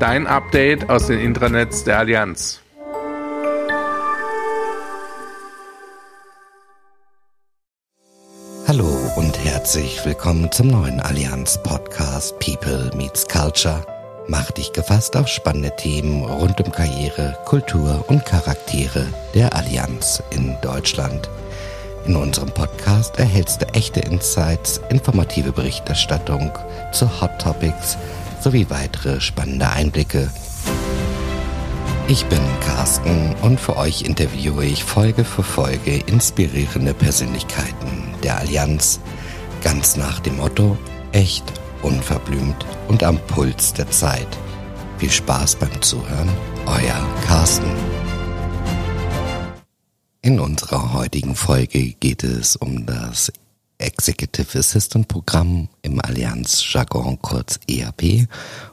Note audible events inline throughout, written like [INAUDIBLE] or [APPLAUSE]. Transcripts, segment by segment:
Dein Update aus den Intranets der Allianz. Hallo und herzlich willkommen zum neuen Allianz-Podcast People Meets Culture. Mach dich gefasst auf spannende Themen rund um Karriere, Kultur und Charaktere der Allianz in Deutschland. In unserem Podcast erhältst du echte Insights, informative Berichterstattung zu Hot Topics sowie weitere spannende Einblicke. Ich bin Carsten und für euch interviewe ich Folge für Folge inspirierende Persönlichkeiten der Allianz, ganz nach dem Motto echt, unverblümt und am Puls der Zeit. Viel Spaß beim Zuhören, euer Carsten. In unserer heutigen Folge geht es um das Executive Assistant Programm im Allianz Jargon kurz EAP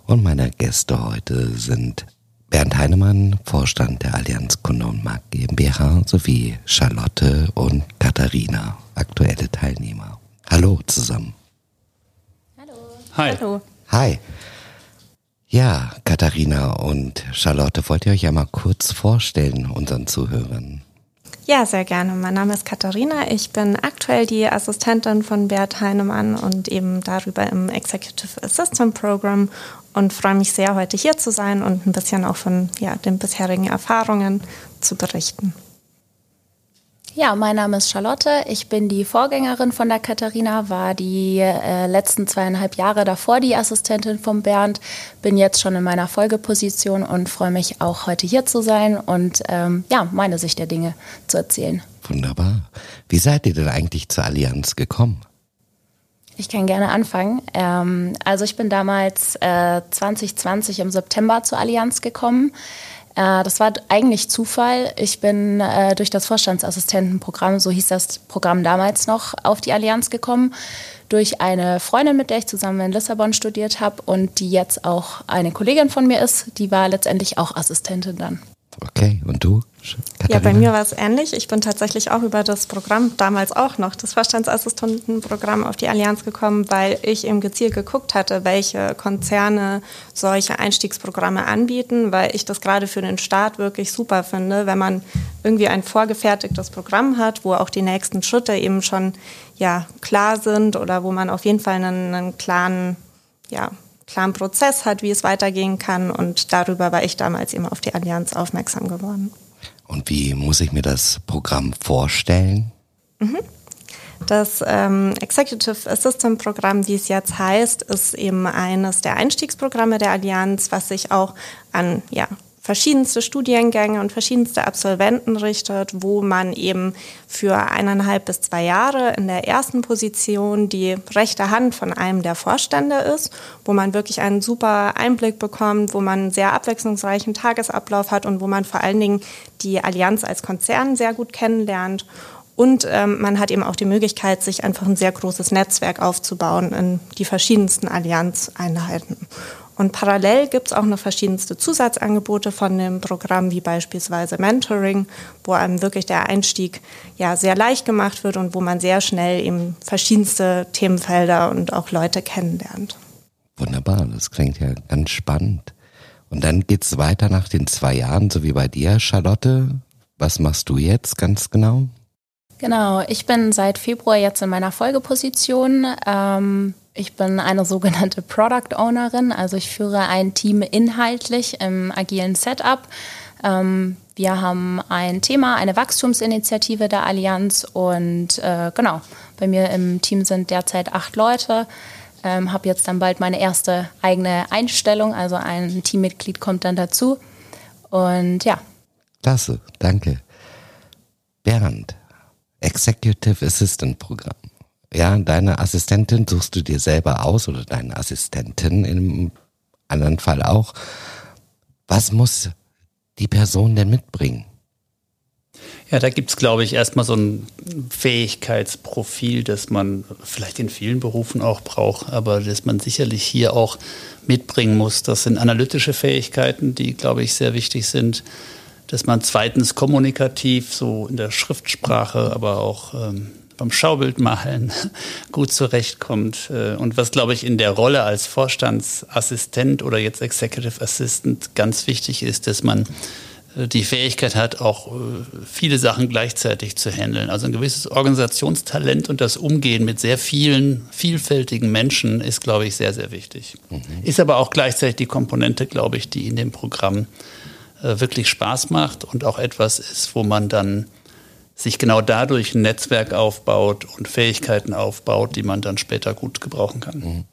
und meine Gäste heute sind Bernd Heinemann, Vorstand der Allianz Kunde und Markt GmbH sowie Charlotte und Katharina, aktuelle Teilnehmer. Hallo zusammen. Hallo. Hi. Hallo. Hi. Ja, Katharina und Charlotte, wollt ihr euch ja mal kurz vorstellen, unseren Zuhörern? Ja, sehr gerne. Mein Name ist Katharina. Ich bin aktuell die Assistentin von Bert Heinemann und eben darüber im Executive Assistant Program und freue mich sehr, heute hier zu sein und ein bisschen auch von ja, den bisherigen Erfahrungen zu berichten. Ja, mein Name ist Charlotte. Ich bin die Vorgängerin von der Katharina, war die äh, letzten zweieinhalb Jahre davor die Assistentin von Bernd, bin jetzt schon in meiner Folgeposition und freue mich auch heute hier zu sein und ähm, ja, meine Sicht der Dinge zu erzählen. Wunderbar. Wie seid ihr denn eigentlich zur Allianz gekommen? Ich kann gerne anfangen. Ähm, also ich bin damals äh, 2020 im September zur Allianz gekommen. Äh, das war eigentlich Zufall. Ich bin äh, durch das Vorstandsassistentenprogramm, so hieß das Programm damals noch, auf die Allianz gekommen. Durch eine Freundin, mit der ich zusammen in Lissabon studiert habe und die jetzt auch eine Kollegin von mir ist. Die war letztendlich auch Assistentin dann. Okay, und du? Katharina? Ja, bei mir war es ähnlich. Ich bin tatsächlich auch über das Programm, damals auch noch, das Vorstandsassistentenprogramm auf die Allianz gekommen, weil ich eben gezielt geguckt hatte, welche Konzerne solche Einstiegsprogramme anbieten, weil ich das gerade für den Start wirklich super finde, wenn man irgendwie ein vorgefertigtes Programm hat, wo auch die nächsten Schritte eben schon ja, klar sind oder wo man auf jeden Fall einen, einen klaren ja, klaren Prozess hat, wie es weitergehen kann. Und darüber war ich damals eben auf die Allianz aufmerksam geworden. Und wie muss ich mir das Programm vorstellen? Mhm. Das ähm, Executive Assistant Programm, wie es jetzt heißt, ist eben eines der Einstiegsprogramme der Allianz, was sich auch an ja, verschiedenste Studiengänge und verschiedenste Absolventen richtet, wo man eben für eineinhalb bis zwei Jahre in der ersten Position die rechte Hand von einem der Vorstände ist, wo man wirklich einen super Einblick bekommt, wo man einen sehr abwechslungsreichen Tagesablauf hat und wo man vor allen Dingen die Allianz als Konzern sehr gut kennenlernt. Und ähm, man hat eben auch die Möglichkeit, sich einfach ein sehr großes Netzwerk aufzubauen in die verschiedensten Allianzeinheiten. Und parallel gibt es auch noch verschiedenste Zusatzangebote von dem Programm, wie beispielsweise Mentoring, wo einem wirklich der Einstieg ja sehr leicht gemacht wird und wo man sehr schnell eben verschiedenste Themenfelder und auch Leute kennenlernt. Wunderbar, das klingt ja ganz spannend. Und dann geht es weiter nach den zwei Jahren, so wie bei dir, Charlotte. Was machst du jetzt ganz genau? Genau, ich bin seit Februar jetzt in meiner Folgeposition. Ähm ich bin eine sogenannte Product Ownerin, also ich führe ein Team inhaltlich im agilen Setup. Ähm, Wir haben ein Thema, eine Wachstumsinitiative der Allianz und äh, genau, bei mir im Team sind derzeit acht Leute. Ähm, habe jetzt dann bald meine erste eigene Einstellung, also ein Teammitglied kommt dann dazu. Und ja. Klasse, danke. Bernd, Executive Assistant Programm. Ja, deine Assistentin suchst du dir selber aus oder deine Assistentin im anderen Fall auch. Was muss die Person denn mitbringen? Ja, da gibt es, glaube ich, erstmal so ein Fähigkeitsprofil, das man vielleicht in vielen Berufen auch braucht, aber das man sicherlich hier auch mitbringen muss. Das sind analytische Fähigkeiten, die, glaube ich, sehr wichtig sind. Dass man zweitens kommunikativ, so in der Schriftsprache, aber auch ähm, beim Schaubildmalen [LAUGHS] gut zurechtkommt. Äh, und was, glaube ich, in der Rolle als Vorstandsassistent oder jetzt Executive Assistant ganz wichtig ist, dass man äh, die Fähigkeit hat, auch äh, viele Sachen gleichzeitig zu handeln. Also ein gewisses Organisationstalent und das Umgehen mit sehr vielen, vielfältigen Menschen ist, glaube ich, sehr, sehr wichtig. Mhm. Ist aber auch gleichzeitig die Komponente, glaube ich, die in dem Programm wirklich Spaß macht und auch etwas ist, wo man dann sich genau dadurch ein Netzwerk aufbaut und Fähigkeiten aufbaut, die man dann später gut gebrauchen kann. Mhm.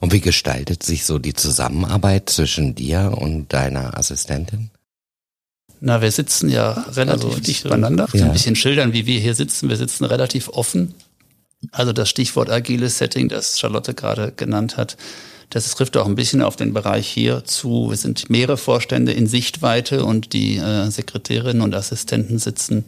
Und wie gestaltet sich so die Zusammenarbeit zwischen dir und deiner Assistentin? Na, wir sitzen ja relativ also, dicht beieinander. Ja. Ein bisschen schildern, wie wir hier sitzen. Wir sitzen relativ offen. Also das Stichwort agiles Setting, das Charlotte gerade genannt hat, das trifft auch ein bisschen auf den Bereich hier zu. Wir sind mehrere Vorstände in Sichtweite und die äh, Sekretärinnen und Assistenten sitzen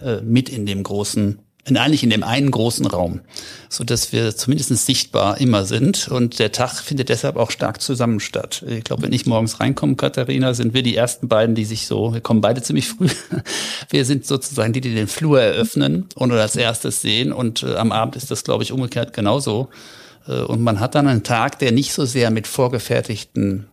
äh, mit in dem großen in, eigentlich in dem einen großen Raum, so dass wir zumindest sichtbar immer sind. Und der Tag findet deshalb auch stark zusammen statt. Ich glaube, wenn ich morgens reinkomme, Katharina, sind wir die ersten beiden, die sich so, wir kommen beide ziemlich früh. [LAUGHS] Wir sind sozusagen die, die den Flur eröffnen und als erstes sehen. Und äh, am Abend ist das, glaube ich, umgekehrt genauso. Äh, und man hat dann einen Tag, der nicht so sehr mit vorgefertigten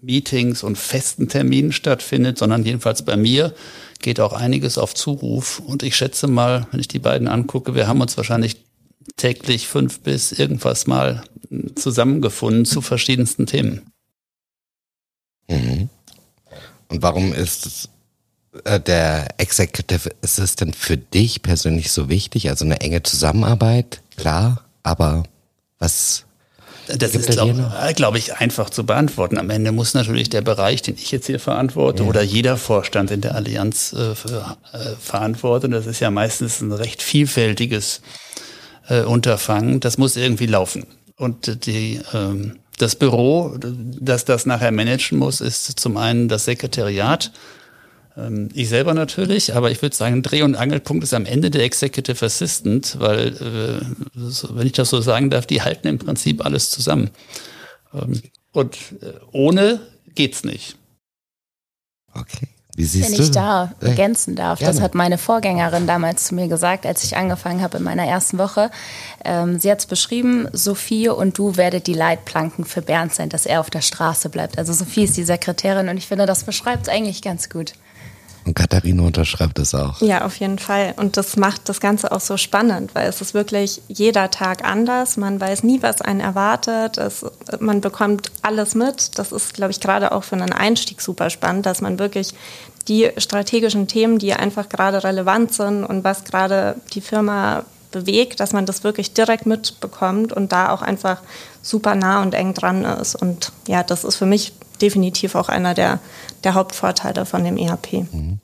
Meetings und festen Terminen stattfindet, sondern jedenfalls bei mir geht auch einiges auf Zuruf. Und ich schätze mal, wenn ich die beiden angucke, wir haben uns wahrscheinlich täglich fünf bis irgendwas mal zusammengefunden zu verschiedensten Themen. Mhm. Und warum ist äh, der Executive Assistant für dich persönlich so wichtig? Also eine enge Zusammenarbeit, klar, aber was das ist, glaube glaub ich, einfach zu beantworten. Am Ende muss natürlich der Bereich, den ich jetzt hier verantworte, ja. oder jeder Vorstand in der Allianz äh, für, äh, verantworten. Das ist ja meistens ein recht vielfältiges äh, Unterfangen. Das muss irgendwie laufen. Und die, ähm, das Büro, das das nachher managen muss, ist zum einen das Sekretariat ich selber natürlich, aber ich würde sagen, Dreh- und Angelpunkt ist am Ende der Executive Assistant, weil, äh, wenn ich das so sagen darf, die halten im Prinzip alles zusammen. Ähm, und äh, ohne geht's nicht. Okay. Wie siehst Wenn du? ich da ergänzen darf, Gerne. das hat meine Vorgängerin damals zu mir gesagt, als ich angefangen habe in meiner ersten Woche. Ähm, sie hat es beschrieben, Sophie und du werdet die Leitplanken für Bernd sein, dass er auf der Straße bleibt. Also Sophie ist die Sekretärin und ich finde, das beschreibt es eigentlich ganz gut. Und Katharina unterschreibt es auch. Ja, auf jeden Fall. Und das macht das Ganze auch so spannend, weil es ist wirklich jeder Tag anders. Man weiß nie, was einen erwartet. Es, man bekommt alles mit. Das ist, glaube ich, gerade auch für einen Einstieg super spannend, dass man wirklich die strategischen Themen, die einfach gerade relevant sind und was gerade die Firma bewegt, dass man das wirklich direkt mitbekommt und da auch einfach super nah und eng dran ist. Und ja, das ist für mich definitiv auch einer der, der Hauptvorteile von dem ERP. Mhm.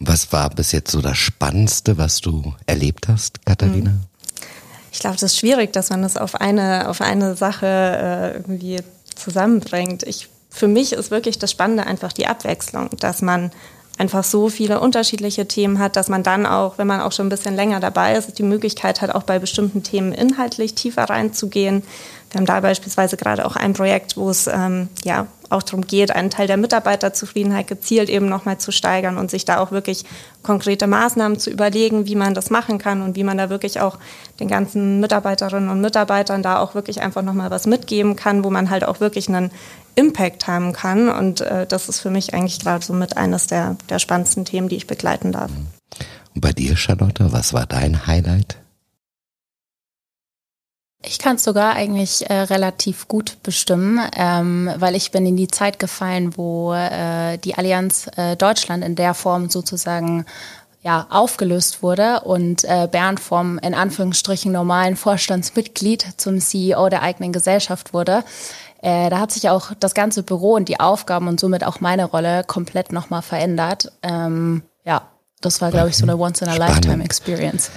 Was war bis jetzt so das Spannendste, was du erlebt hast, Katharina? Mhm. Ich glaube, das ist schwierig, dass man das auf eine, auf eine Sache äh, irgendwie zusammenbringt. Ich, für mich ist wirklich das Spannende einfach die Abwechslung, dass man einfach so viele unterschiedliche Themen hat, dass man dann auch, wenn man auch schon ein bisschen länger dabei ist, die Möglichkeit hat, auch bei bestimmten Themen inhaltlich tiefer reinzugehen. Wir haben da beispielsweise gerade auch ein Projekt, wo es ähm, ja auch darum geht, einen Teil der Mitarbeiterzufriedenheit gezielt eben nochmal zu steigern und sich da auch wirklich konkrete Maßnahmen zu überlegen, wie man das machen kann und wie man da wirklich auch den ganzen Mitarbeiterinnen und Mitarbeitern da auch wirklich einfach nochmal was mitgeben kann, wo man halt auch wirklich einen Impact haben kann. Und äh, das ist für mich eigentlich gerade so mit eines der, der spannendsten Themen, die ich begleiten darf. Und bei dir, Charlotte, was war dein Highlight? Ich kann es sogar eigentlich äh, relativ gut bestimmen, ähm, weil ich bin in die Zeit gefallen, wo äh, die Allianz äh, Deutschland in der Form sozusagen ja, aufgelöst wurde und äh, Bernd vom in Anführungsstrichen normalen Vorstandsmitglied zum CEO der eigenen Gesellschaft wurde. Äh, da hat sich auch das ganze Büro und die Aufgaben und somit auch meine Rolle komplett nochmal verändert. Ähm, ja, das war, glaube ich, so eine Once-in-a-Lifetime-Experience.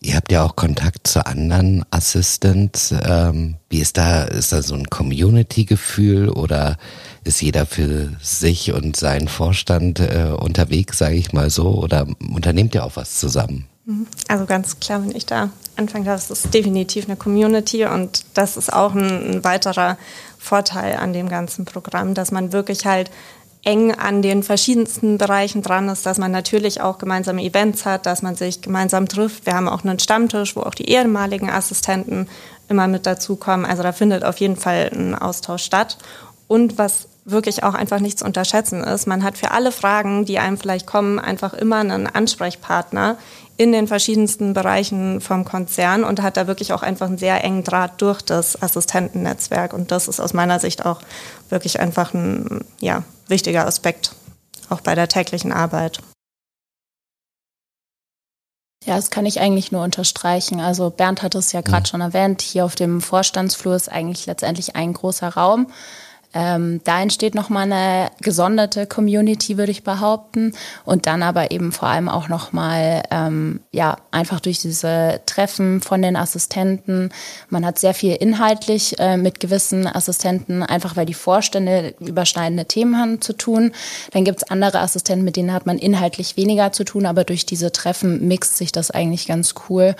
Ihr habt ja auch Kontakt zu anderen Assistants. Ähm, wie ist da, ist da so ein Community-Gefühl oder ist jeder für sich und seinen Vorstand äh, unterwegs, sage ich mal so, oder unternehmt ihr auch was zusammen? Mhm. Also ganz klar, wenn ich da anfangen darf, ist definitiv eine Community und das ist auch ein, ein weiterer Vorteil an dem ganzen Programm, dass man wirklich halt eng an den verschiedensten Bereichen dran ist, dass man natürlich auch gemeinsame Events hat, dass man sich gemeinsam trifft. Wir haben auch einen Stammtisch, wo auch die ehemaligen Assistenten immer mit dazukommen. Also da findet auf jeden Fall ein Austausch statt. Und was wirklich auch einfach nicht zu unterschätzen ist, man hat für alle Fragen, die einem vielleicht kommen, einfach immer einen Ansprechpartner in den verschiedensten Bereichen vom Konzern und hat da wirklich auch einfach einen sehr engen Draht durch das Assistentennetzwerk. Und das ist aus meiner Sicht auch wirklich einfach ein ja, wichtiger Aspekt, auch bei der täglichen Arbeit. Ja, das kann ich eigentlich nur unterstreichen. Also Bernd hat es ja gerade mhm. schon erwähnt, hier auf dem Vorstandsflur ist eigentlich letztendlich ein großer Raum. Ähm, da entsteht nochmal eine gesonderte Community, würde ich behaupten. Und dann aber eben vor allem auch nochmal, ähm, ja, einfach durch diese Treffen von den Assistenten. Man hat sehr viel inhaltlich äh, mit gewissen Assistenten, einfach weil die Vorstände überschneidende Themen haben zu tun. Dann gibt's andere Assistenten, mit denen hat man inhaltlich weniger zu tun, aber durch diese Treffen mixt sich das eigentlich ganz cool.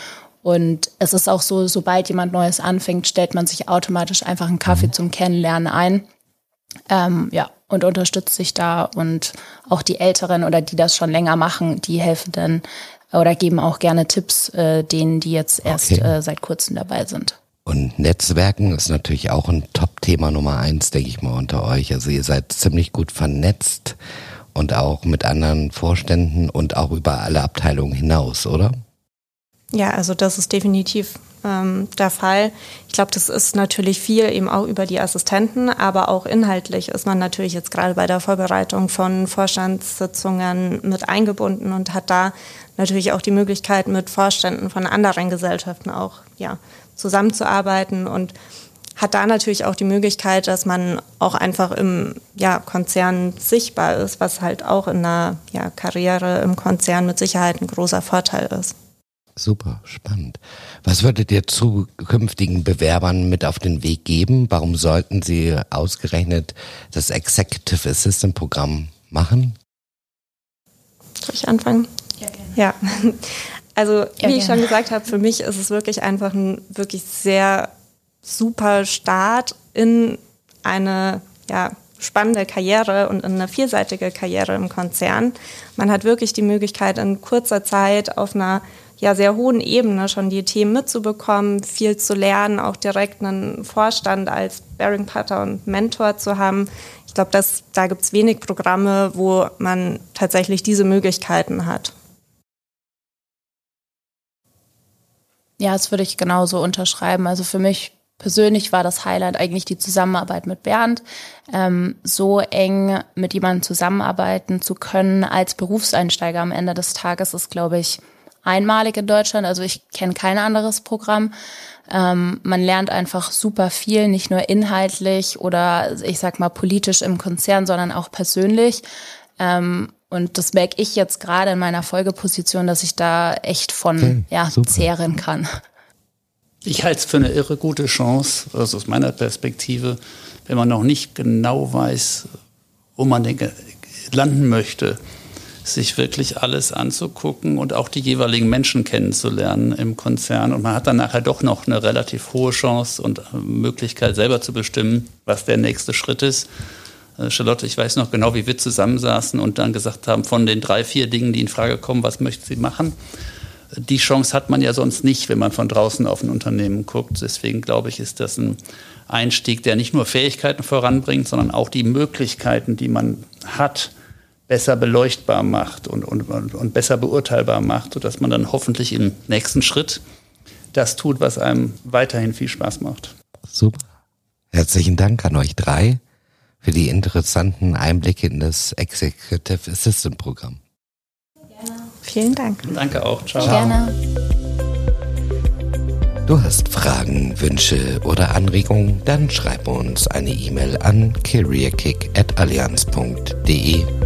Und es ist auch so, sobald jemand Neues anfängt, stellt man sich automatisch einfach einen Kaffee mhm. zum Kennenlernen ein. Ähm, ja, und unterstützt sich da und auch die Älteren oder die das schon länger machen, die helfen dann oder geben auch gerne Tipps äh, denen, die jetzt erst okay. äh, seit kurzem dabei sind. Und Netzwerken ist natürlich auch ein Top-Thema Nummer eins, denke ich mal, unter euch. Also ihr seid ziemlich gut vernetzt und auch mit anderen Vorständen und auch über alle Abteilungen hinaus, oder? Ja, also das ist definitiv ähm, der Fall. Ich glaube, das ist natürlich viel eben auch über die Assistenten, aber auch inhaltlich ist man natürlich jetzt gerade bei der Vorbereitung von Vorstandssitzungen mit eingebunden und hat da natürlich auch die Möglichkeit, mit Vorständen von anderen Gesellschaften auch ja, zusammenzuarbeiten und hat da natürlich auch die Möglichkeit, dass man auch einfach im ja, Konzern sichtbar ist, was halt auch in einer ja, Karriere im Konzern mit Sicherheit ein großer Vorteil ist. Super, spannend. Was würdet ihr zukünftigen Bewerbern mit auf den Weg geben? Warum sollten sie ausgerechnet das Executive Assistant Programm machen? Soll ich anfangen? Ja, gerne. Ja. [LAUGHS] Also, ja, wie gerne. ich schon gesagt habe, für mich ist es wirklich einfach ein wirklich sehr super Start in eine ja, spannende Karriere und in eine vielseitige Karriere im Konzern. Man hat wirklich die Möglichkeit, in kurzer Zeit auf einer ja sehr hohen Ebene schon die Themen mitzubekommen, viel zu lernen, auch direkt einen Vorstand als Bearing Partner und Mentor zu haben. Ich glaube, da gibt es wenig Programme, wo man tatsächlich diese Möglichkeiten hat. Ja, das würde ich genauso unterschreiben. Also für mich persönlich war das Highlight eigentlich die Zusammenarbeit mit Bernd. Ähm, so eng mit jemandem zusammenarbeiten zu können als Berufseinsteiger am Ende des Tages ist, glaube ich, einmalig in Deutschland. Also ich kenne kein anderes Programm. Ähm, man lernt einfach super viel, nicht nur inhaltlich oder ich sag mal politisch im Konzern, sondern auch persönlich. Ähm, und das merke ich jetzt gerade in meiner Folgeposition, dass ich da echt von okay, ja, zehren kann. Ich halte es für eine irre gute Chance, also aus meiner Perspektive, wenn man noch nicht genau weiß, wo man denke, landen möchte, sich wirklich alles anzugucken und auch die jeweiligen Menschen kennenzulernen im Konzern. Und man hat dann nachher doch noch eine relativ hohe Chance und Möglichkeit, selber zu bestimmen, was der nächste Schritt ist. Äh, Charlotte, ich weiß noch genau, wie wir zusammensaßen und dann gesagt haben, von den drei, vier Dingen, die in Frage kommen, was möchten Sie machen? Die Chance hat man ja sonst nicht, wenn man von draußen auf ein Unternehmen guckt. Deswegen glaube ich, ist das ein Einstieg, der nicht nur Fähigkeiten voranbringt, sondern auch die Möglichkeiten, die man hat, besser beleuchtbar macht und, und, und besser beurteilbar macht, sodass man dann hoffentlich im nächsten Schritt das tut, was einem weiterhin viel Spaß macht. Super. Herzlichen Dank an euch drei für die interessanten Einblicke in das Executive Assistant Programm. Gerne. Vielen Dank. Danke auch. Ciao. Gerne. Du hast Fragen, Wünsche oder Anregungen? Dann schreib uns eine E-Mail an careerkick.allianz.de.